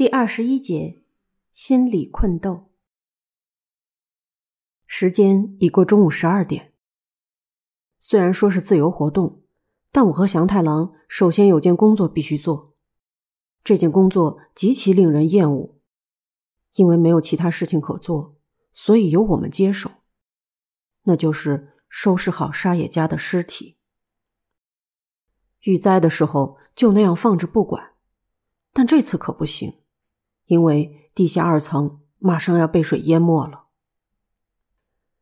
第二十一节，心理困斗。时间已过中午十二点。虽然说是自由活动，但我和祥太郎首先有件工作必须做。这件工作极其令人厌恶，因为没有其他事情可做，所以由我们接手。那就是收拾好沙野家的尸体。遇灾的时候就那样放着不管，但这次可不行。因为地下二层马上要被水淹没了，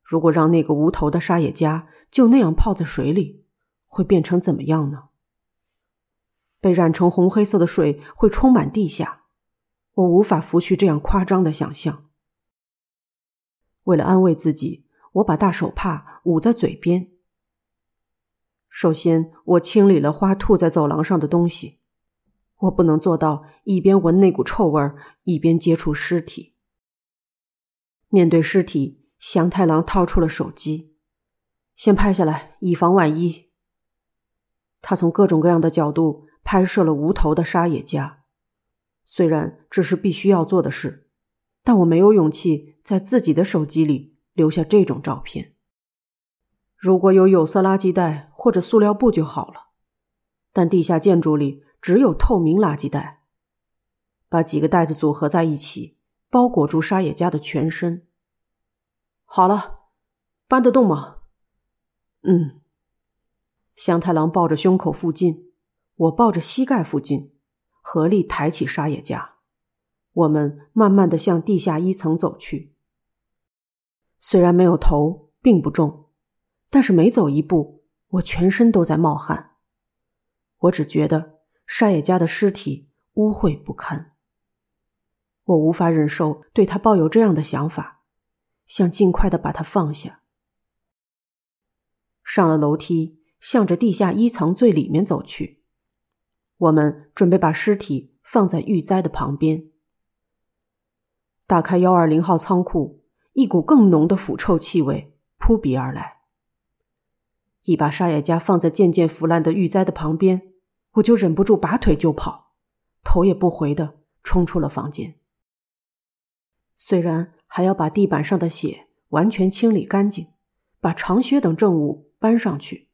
如果让那个无头的沙野家就那样泡在水里，会变成怎么样呢？被染成红黑色的水会充满地下，我无法拂去这样夸张的想象。为了安慰自己，我把大手帕捂在嘴边。首先，我清理了花吐在走廊上的东西。我不能做到一边闻那股臭味儿一边接触尸体。面对尸体，祥太郎掏出了手机，先拍下来，以防万一。他从各种各样的角度拍摄了无头的沙野家。虽然这是必须要做的事，但我没有勇气在自己的手机里留下这种照片。如果有有色垃圾袋或者塑料布就好了，但地下建筑里。只有透明垃圾袋，把几个袋子组合在一起，包裹住沙野家的全身。好了，搬得动吗？嗯。香太郎抱着胸口附近，我抱着膝盖附近，合力抬起沙野家。我们慢慢的向地下一层走去。虽然没有头，并不重，但是每走一步，我全身都在冒汗。我只觉得。沙野家的尸体污秽不堪，我无法忍受对他抱有这样的想法，想尽快的把他放下。上了楼梯，向着地下一层最里面走去。我们准备把尸体放在玉灾的旁边。打开幺二零号仓库，一股更浓的腐臭气味扑鼻而来。一把沙野家放在渐渐腐烂的玉灾的旁边。我就忍不住拔腿就跑，头也不回的冲出了房间。虽然还要把地板上的血完全清理干净，把长靴等证物搬上去，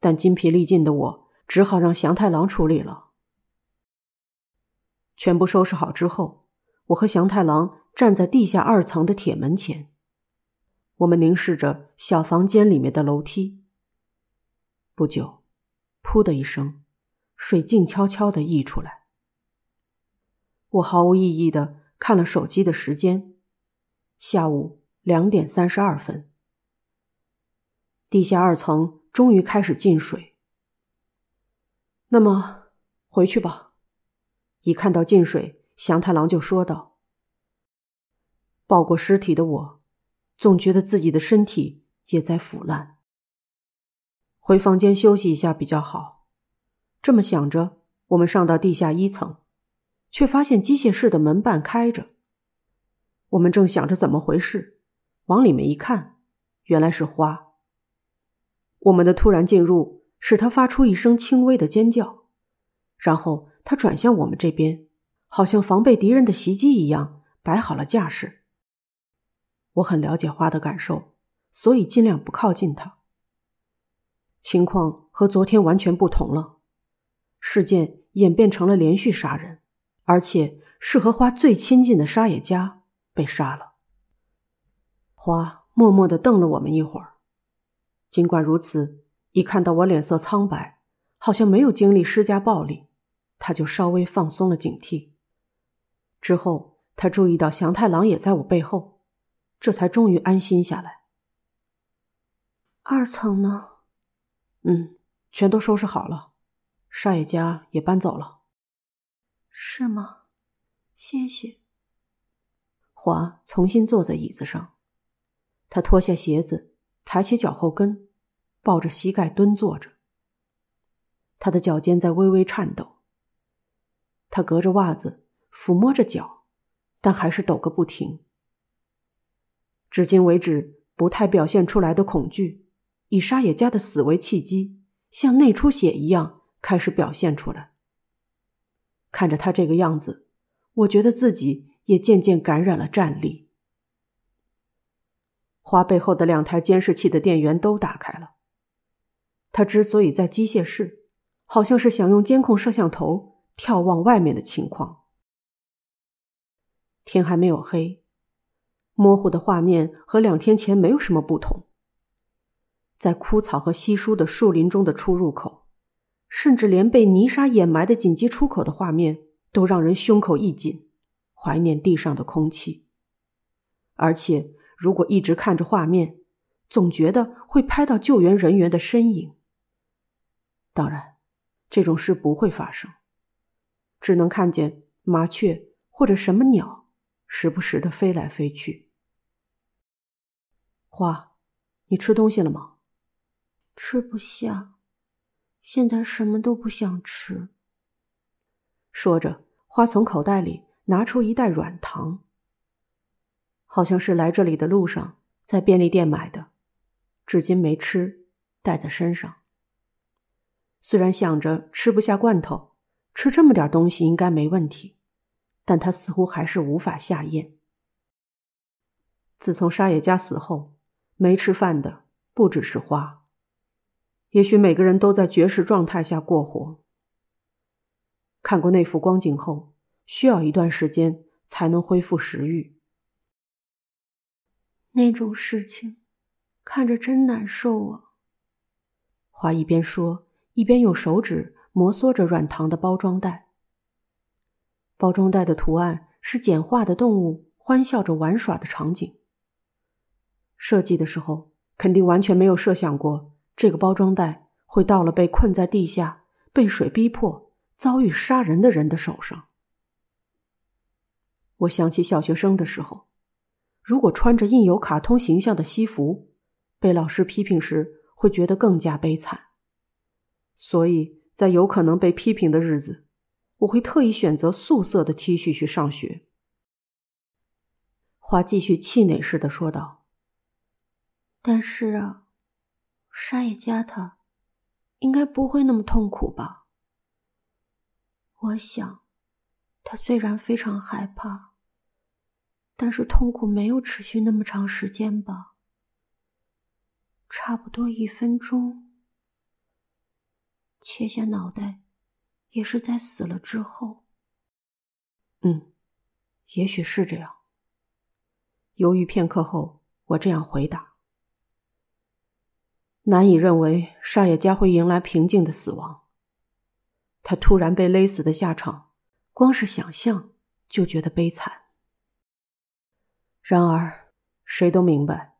但筋疲力尽的我只好让祥太郎处理了。全部收拾好之后，我和祥太郎站在地下二层的铁门前，我们凝视着小房间里面的楼梯。不久，噗的一声。水静悄悄的溢出来。我毫无意义的看了手机的时间，下午两点三十二分。地下二层终于开始进水。那么回去吧。一看到进水，祥太郎就说道：“抱过尸体的我，总觉得自己的身体也在腐烂。回房间休息一下比较好。”这么想着，我们上到地下一层，却发现机械室的门半开着。我们正想着怎么回事，往里面一看，原来是花。我们的突然进入使他发出一声轻微的尖叫，然后他转向我们这边，好像防备敌人的袭击一样，摆好了架势。我很了解花的感受，所以尽量不靠近他。情况和昨天完全不同了。事件演变成了连续杀人，而且是和花最亲近的沙野家被杀了。花默默的瞪了我们一会儿，尽管如此，一看到我脸色苍白，好像没有经历施加暴力，他就稍微放松了警惕。之后，他注意到祥太郎也在我背后，这才终于安心下来。二层呢？嗯，全都收拾好了。沙野家也搬走了，是吗？谢谢。华重新坐在椅子上，他脱下鞋子，抬起脚后跟，抱着膝盖蹲坐着。他的脚尖在微微颤抖。他隔着袜子抚摸着脚，但还是抖个不停。至今为止不太表现出来的恐惧，以沙野家的死为契机，像内出血一样。开始表现出来。看着他这个样子，我觉得自己也渐渐感染了战栗。花背后的两台监视器的电源都打开了。他之所以在机械室，好像是想用监控摄像头眺望外面的情况。天还没有黑，模糊的画面和两天前没有什么不同。在枯草和稀疏的树林中的出入口，甚至连被泥沙掩埋的紧急出口的画面，都让人胸口一紧，怀念地上的空气。而且，如果一直看着画面，总觉得会拍到救援人员的身影。当然，这种事不会发生，只能看见麻雀或者什么鸟时不时的飞来飞去。花，你吃东西了吗？吃不下，现在什么都不想吃。说着，花从口袋里拿出一袋软糖，好像是来这里的路上在便利店买的，至今没吃，带在身上。虽然想着吃不下罐头，吃这么点东西应该没问题，但他似乎还是无法下咽。自从沙野家死后，没吃饭的不只是花。也许每个人都在绝食状态下过活。看过那幅光景后，需要一段时间才能恢复食欲。那种事情，看着真难受啊。花一边说，一边用手指摩挲着软糖的包装袋。包装袋的图案是简化的动物欢笑着玩耍的场景。设计的时候，肯定完全没有设想过。这个包装袋会到了被困在地下、被水逼迫、遭遇杀人的人的手上。我想起小学生的时候，如果穿着印有卡通形象的西服，被老师批评时会觉得更加悲惨。所以在有可能被批评的日子，我会特意选择素色的 T 恤去上学。花继续气馁似的说道：“但是啊。”沙野家他应该不会那么痛苦吧？我想，他虽然非常害怕，但是痛苦没有持续那么长时间吧？差不多一分钟。切下脑袋，也是在死了之后。嗯，也许是这样。犹豫片刻后，我这样回答。难以认为沙野家会迎来平静的死亡。他突然被勒死的下场，光是想象就觉得悲惨。然而，谁都明白，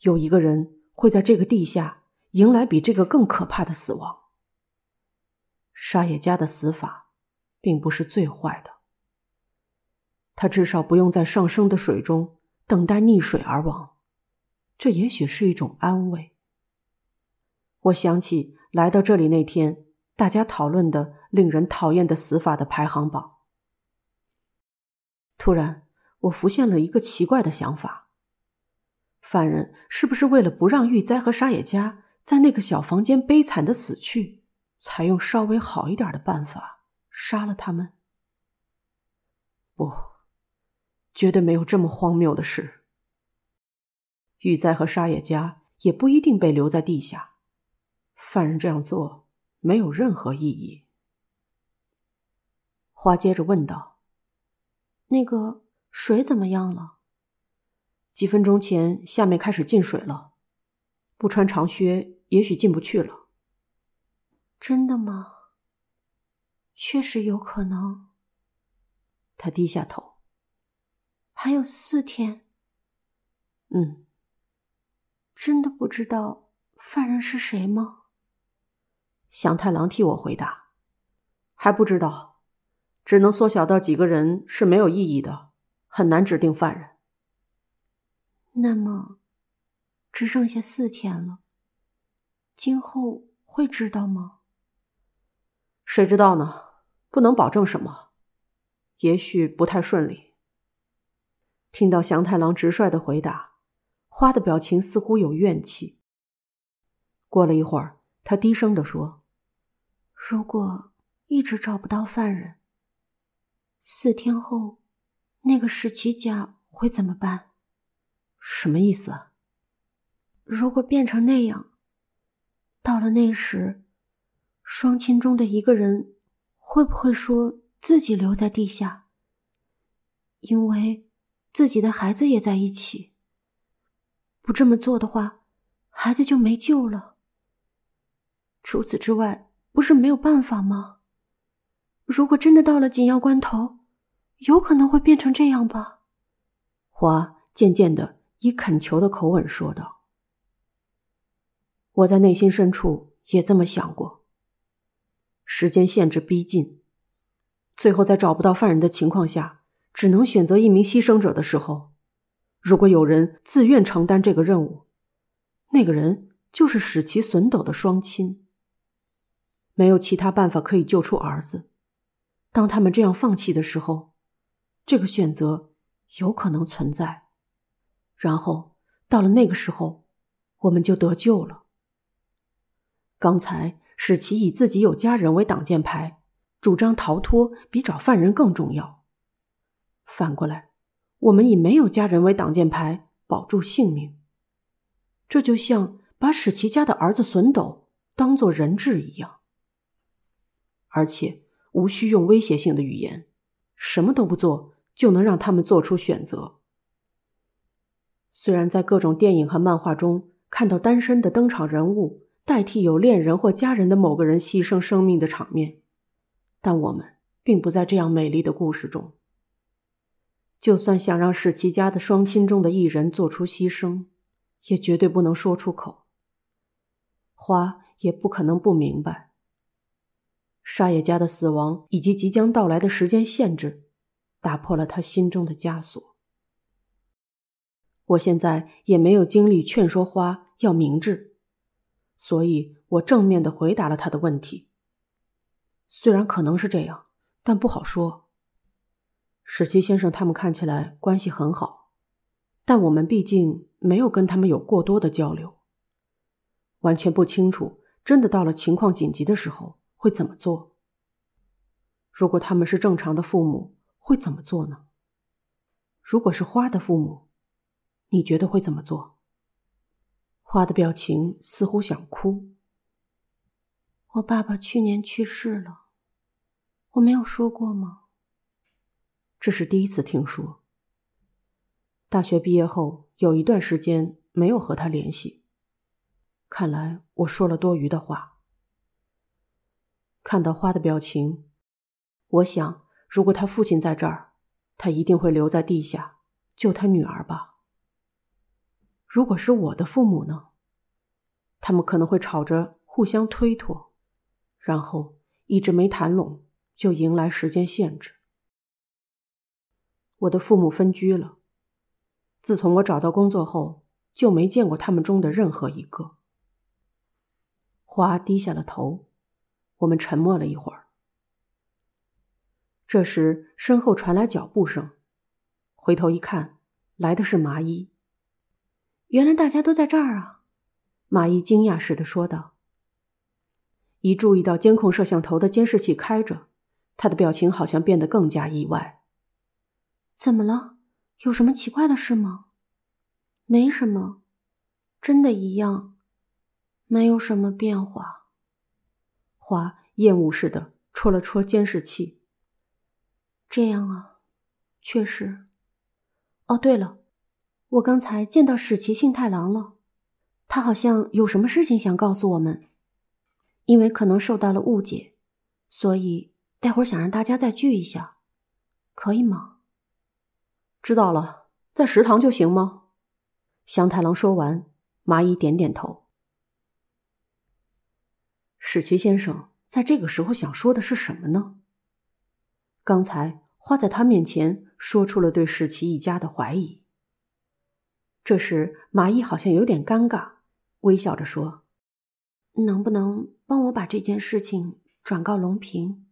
有一个人会在这个地下迎来比这个更可怕的死亡。沙野家的死法，并不是最坏的。他至少不用在上升的水中等待溺水而亡，这也许是一种安慰。我想起来到这里那天，大家讨论的令人讨厌的死法的排行榜。突然，我浮现了一个奇怪的想法：犯人是不是为了不让玉哉和沙野家在那个小房间悲惨的死去，采用稍微好一点的办法杀了他们？不，绝对没有这么荒谬的事。玉哉和沙野家也不一定被留在地下。犯人这样做没有任何意义。花接着问道：“那个水怎么样了？几分钟前下面开始进水了，不穿长靴也许进不去了。”真的吗？确实有可能。他低下头。还有四天。嗯。真的不知道犯人是谁吗？祥太郎替我回答：“还不知道，只能缩小到几个人是没有意义的，很难指定犯人。”那么，只剩下四天了。今后会知道吗？谁知道呢？不能保证什么，也许不太顺利。听到祥太郎直率的回答，花的表情似乎有怨气。过了一会儿，他低声的说。如果一直找不到犯人，四天后，那个史奇家会怎么办？什么意思啊？如果变成那样，到了那时，双亲中的一个人会不会说自己留在地下？因为自己的孩子也在一起。不这么做的话，孩子就没救了。除此之外，不是没有办法吗？如果真的到了紧要关头，有可能会变成这样吧？花渐渐的以恳求的口吻说道：“我在内心深处也这么想过。时间限制逼近，最后在找不到犯人的情况下，只能选择一名牺牲者的时候，如果有人自愿承担这个任务，那个人就是使其损斗的双亲。没有其他办法可以救出儿子。”当他们这样放弃的时候，这个选择有可能存在。然后到了那个时候，我们就得救了。刚才史奇以自己有家人为挡箭牌，主张逃脱比找犯人更重要。反过来，我们以没有家人为挡箭牌，保住性命。这就像把史奇家的儿子损斗当做人质一样，而且。无需用威胁性的语言，什么都不做就能让他们做出选择。虽然在各种电影和漫画中看到单身的登场人物代替有恋人或家人的某个人牺牲生命的场面，但我们并不在这样美丽的故事中。就算想让史奇家的双亲中的一人做出牺牲，也绝对不能说出口。花也不可能不明白。沙野家的死亡以及即将到来的时间限制，打破了他心中的枷锁。我现在也没有精力劝说花要明智，所以我正面的回答了他的问题。虽然可能是这样，但不好说。史奇先生他们看起来关系很好，但我们毕竟没有跟他们有过多的交流，完全不清楚。真的到了情况紧急的时候。会怎么做？如果他们是正常的父母，会怎么做呢？如果是花的父母，你觉得会怎么做？花的表情似乎想哭。我爸爸去年去世了，我没有说过吗？这是第一次听说。大学毕业后有一段时间没有和他联系，看来我说了多余的话。看到花的表情，我想，如果他父亲在这儿，他一定会留在地下救他女儿吧。如果是我的父母呢？他们可能会吵着互相推脱，然后一直没谈拢，就迎来时间限制。我的父母分居了，自从我找到工作后，就没见过他们中的任何一个。花低下了头。我们沉默了一会儿。这时，身后传来脚步声，回头一看，来的是麻衣。原来大家都在这儿啊！麻衣惊讶似的说道。一注意到监控摄像头的监视器开着，他的表情好像变得更加意外。怎么了？有什么奇怪的事吗？没什么，真的一样，没有什么变化。花厌恶似的戳了戳监视器。这样啊，确实。哦，对了，我刚才见到史奇信太郎了，他好像有什么事情想告诉我们，因为可能受到了误解，所以待会儿想让大家再聚一下，可以吗？知道了，在食堂就行吗？祥太郎说完，麻衣点点头。史奇先生在这个时候想说的是什么呢？刚才花在他面前说出了对史奇一家的怀疑。这时，麻衣好像有点尴尬，微笑着说：“能不能帮我把这件事情转告龙平？”